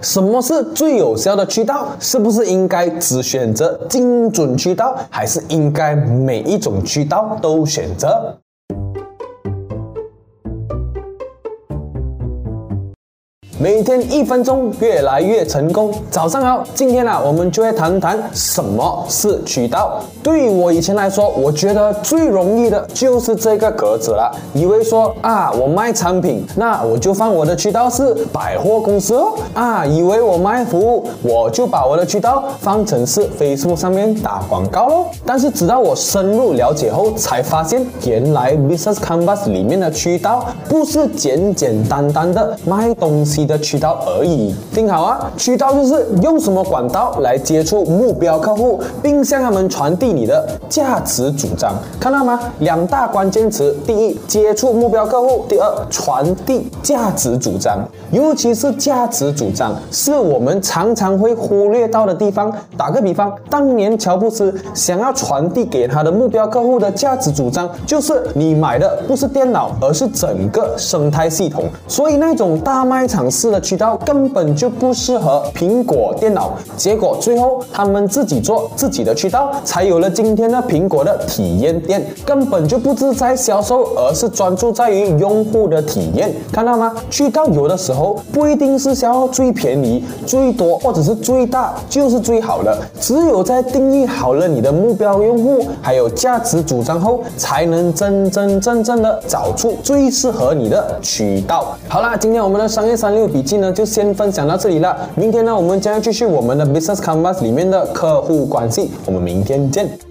什么是最有效的渠道？是不是应该只选择精准渠道，还是应该每一种渠道都选择？每天一分钟，越来越成功。早上好，今天呢，我们就会谈谈什么是渠道。对于我以前来说，我觉得最容易的就是这个格子了。以为说啊，我卖产品，那我就放我的渠道是百货公司哦。啊，以为我卖服务，我就把我的渠道放成是 Facebook 上面打广告喽。但是直到我深入了解后，才发现原来 Business Canvas 里面的渠道不是简简单单的卖东西。的渠道而已，听好啊！渠道就是用什么管道来接触目标客户，并向他们传递你的价值主张，看到吗？两大关键词：第一，接触目标客户；第二，传递价值主张。尤其是价值主张，是我们常常会忽略到的地方。打个比方，当年乔布斯想要传递给他的目标客户的价值主张，就是你买的不是电脑，而是整个生态系统。所以那种大卖场。式的渠道根本就不适合苹果电脑，结果最后他们自己做自己的渠道，才有了今天的苹果的体验店，根本就不是在销售，而是专注在于用户的体验，看到吗？渠道有的时候不一定是销售最便宜、最多或者是最大就是最好的，只有在定义好了你的目标用户还有价值主张后，才能真真正正的找出最适合你的渠道。好啦，今天我们的商业三六。笔记呢，就先分享到这里了。明天呢，我们将要继续我们的 Business Canvas 里面的客户关系。我们明天见。